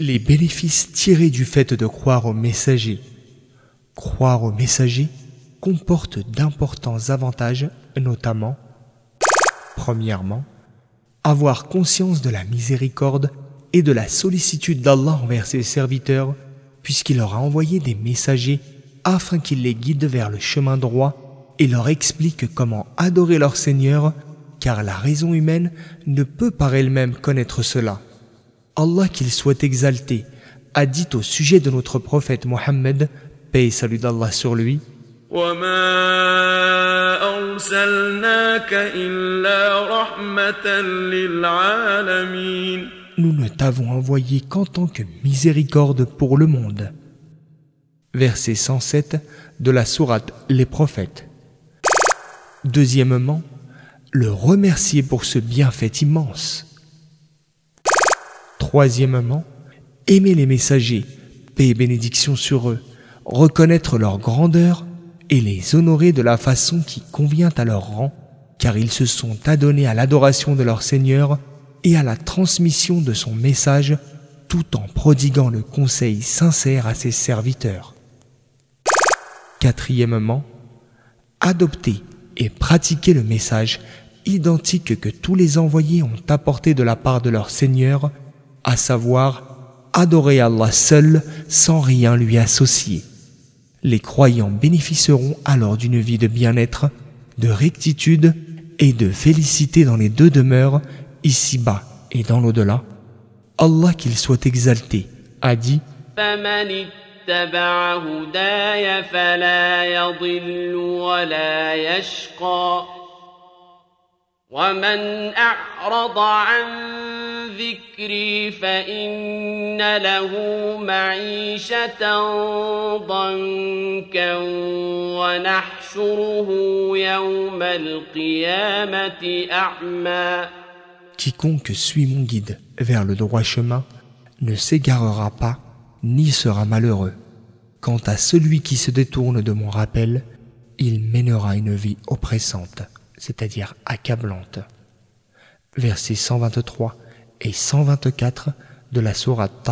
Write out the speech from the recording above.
Les bénéfices tirés du fait de croire au messager. Croire au messager comporte d'importants avantages, notamment, premièrement, avoir conscience de la miséricorde et de la sollicitude d'Allah envers ses serviteurs, puisqu'il leur a envoyé des messagers afin qu'ils les guident vers le chemin droit et leur expliquent comment adorer leur Seigneur, car la raison humaine ne peut par elle-même connaître cela. Allah qu'il soit exalté a dit au sujet de notre prophète Mohammed, paix et salut d'Allah sur lui, nous ne t'avons envoyé qu'en tant que miséricorde pour le monde. Verset 107 de la sourate Les prophètes. Deuxièmement, le remercier pour ce bienfait immense. Troisièmement, aimer les messagers, paix et bénédiction sur eux, reconnaître leur grandeur et les honorer de la façon qui convient à leur rang, car ils se sont adonnés à l'adoration de leur Seigneur et à la transmission de son message tout en prodiguant le conseil sincère à ses serviteurs. Quatrièmement, adopter et pratiquer le message identique que tous les envoyés ont apporté de la part de leur Seigneur, à savoir adorer Allah seul sans rien lui associer. Les croyants bénéficieront alors d'une vie de bien-être, de rectitude et de félicité dans les deux demeures ici-bas et dans l'au-delà, Allah qu'il soit exalté a dit Quiconque suit mon guide vers le droit chemin ne s'égarera pas ni sera malheureux. Quant à celui qui se détourne de mon rappel, il mènera une vie oppressante, c'est-à-dire accablante. Versets 123 et 124 de la Sourate.